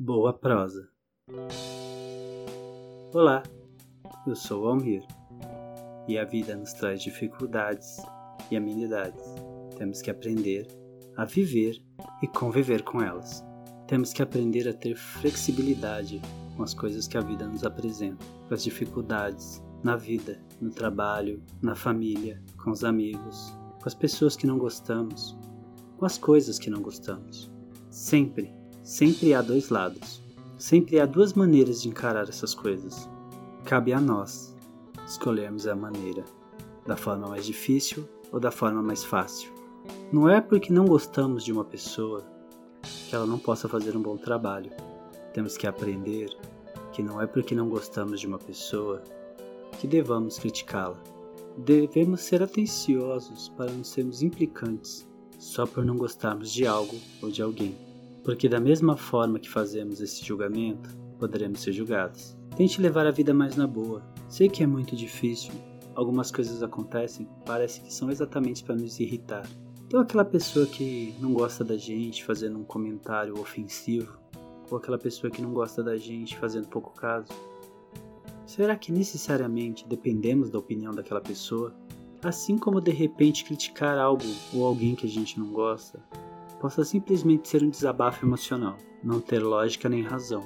Boa prosa. Olá, eu sou o Almir e a vida nos traz dificuldades e amenidades. Temos que aprender a viver e conviver com elas. Temos que aprender a ter flexibilidade com as coisas que a vida nos apresenta, com as dificuldades na vida, no trabalho, na família, com os amigos, com as pessoas que não gostamos, com as coisas que não gostamos. Sempre, sempre há dois lados. Sempre há duas maneiras de encarar essas coisas. Cabe a nós escolhermos a maneira, da forma mais difícil ou da forma mais fácil. Não é porque não gostamos de uma pessoa que ela não possa fazer um bom trabalho. Temos que aprender que não é porque não gostamos de uma pessoa que devamos criticá-la. Devemos ser atenciosos para não sermos implicantes só por não gostarmos de algo ou de alguém. Porque, da mesma forma que fazemos esse julgamento, poderemos ser julgados. Tente levar a vida mais na boa. Sei que é muito difícil. Algumas coisas acontecem, parece que são exatamente para nos irritar. Então, aquela pessoa que não gosta da gente fazendo um comentário ofensivo, ou aquela pessoa que não gosta da gente fazendo pouco caso. Será que necessariamente dependemos da opinião daquela pessoa Assim como de repente criticar algo ou alguém que a gente não gosta, possa simplesmente ser um desabafo emocional, não ter lógica nem razão.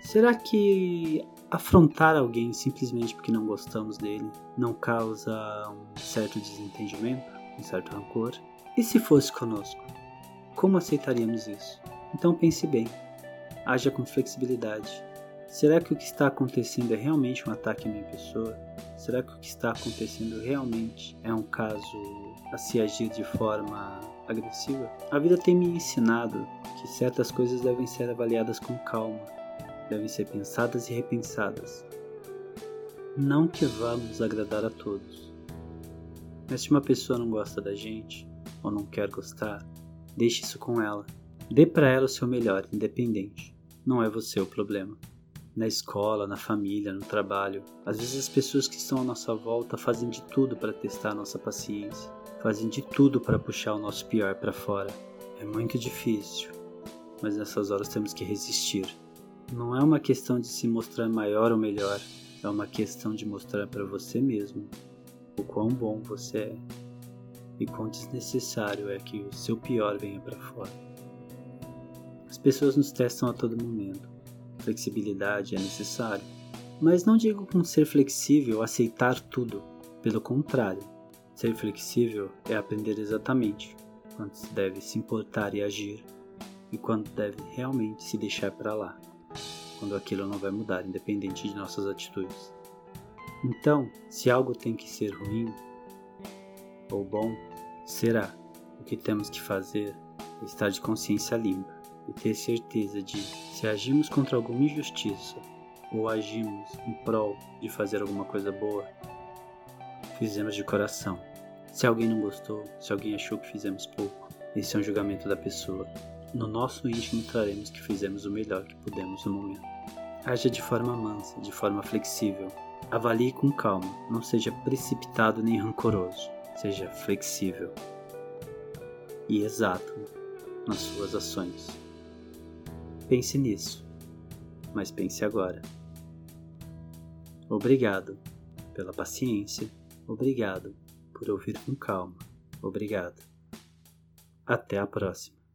Será que afrontar alguém simplesmente porque não gostamos dele não causa um certo desentendimento, um certo rancor? E se fosse conosco? Como aceitaríamos isso? Então pense bem, haja com flexibilidade, Será que o que está acontecendo é realmente um ataque à minha pessoa? Será que o que está acontecendo realmente é um caso a se agir de forma agressiva? A vida tem me ensinado que certas coisas devem ser avaliadas com calma, devem ser pensadas e repensadas. Não que vamos agradar a todos. Mas se uma pessoa não gosta da gente ou não quer gostar, deixe isso com ela. Dê para ela o seu melhor, independente. Não é você o problema na escola, na família, no trabalho. Às vezes as pessoas que estão à nossa volta fazem de tudo para testar nossa paciência, fazem de tudo para puxar o nosso pior para fora. É muito difícil, mas nessas horas temos que resistir. Não é uma questão de se mostrar maior ou melhor, é uma questão de mostrar para você mesmo o quão bom você é e quão desnecessário é que o seu pior venha para fora. As pessoas nos testam a todo momento flexibilidade é necessário. Mas não digo com ser flexível aceitar tudo. Pelo contrário, ser flexível é aprender exatamente quando se deve se importar e agir e quando deve realmente se deixar para lá, quando aquilo não vai mudar independente de nossas atitudes. Então, se algo tem que ser ruim ou bom, será. O que temos que fazer é estar de consciência limpa e ter certeza de se agimos contra alguma injustiça ou agimos em prol de fazer alguma coisa boa, fizemos de coração. Se alguém não gostou, se alguém achou que fizemos pouco, esse é um julgamento da pessoa. No nosso íntimo traremos que fizemos o melhor que pudemos no momento. Haja de forma mansa, de forma flexível. Avalie com calma, não seja precipitado nem rancoroso. Seja flexível e exato nas suas ações. Pense nisso, mas pense agora. Obrigado pela paciência, obrigado por ouvir com calma, obrigado. Até a próxima.